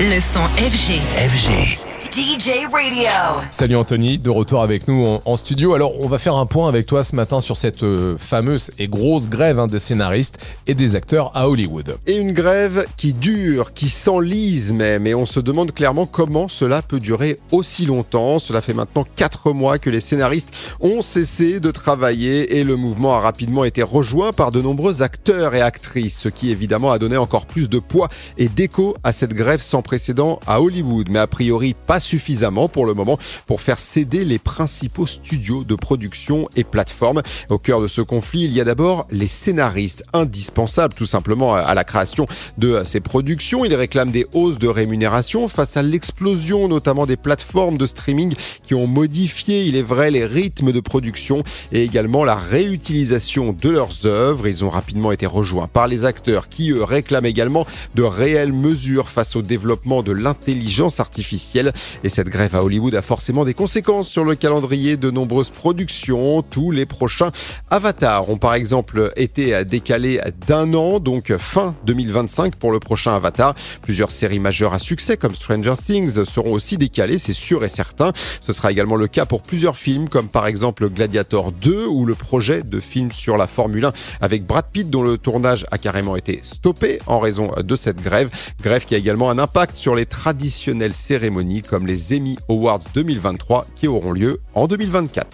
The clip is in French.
Le son FG. FG. DJ Radio. Salut Anthony, de retour avec nous en, en studio. Alors, on va faire un point avec toi ce matin sur cette euh, fameuse et grosse grève hein, des scénaristes et des acteurs à Hollywood. Et une grève qui dure, qui s'enlise même, et on se demande clairement comment cela peut durer aussi longtemps. Cela fait maintenant 4 mois que les scénaristes ont cessé de travailler et le mouvement a rapidement été rejoint par de nombreux acteurs et actrices, ce qui évidemment a donné encore plus de poids et d'écho à cette grève sans précédent à Hollywood, mais a priori pas suffisamment pour le moment pour faire céder les principaux studios de production et plateformes. Au cœur de ce conflit, il y a d'abord les scénaristes, indispensables tout simplement à la création de ces productions. Ils réclament des hausses de rémunération face à l'explosion notamment des plateformes de streaming qui ont modifié, il est vrai, les rythmes de production et également la réutilisation de leurs œuvres. Ils ont rapidement été rejoints par les acteurs qui, eux, réclament également de réelles mesures face au développement de l'intelligence artificielle. Et cette grève à Hollywood a forcément des conséquences sur le calendrier de nombreuses productions. Tous les prochains avatars ont par exemple été décalés d'un an, donc fin 2025 pour le prochain avatar. Plusieurs séries majeures à succès comme Stranger Things seront aussi décalées, c'est sûr et certain. Ce sera également le cas pour plusieurs films comme par exemple Gladiator 2 ou le projet de film sur la Formule 1 avec Brad Pitt dont le tournage a carrément été stoppé en raison de cette grève. Grève qui a également un impact sur les traditionnelles cérémonies comme les Emmy Awards 2023 qui auront lieu en 2024.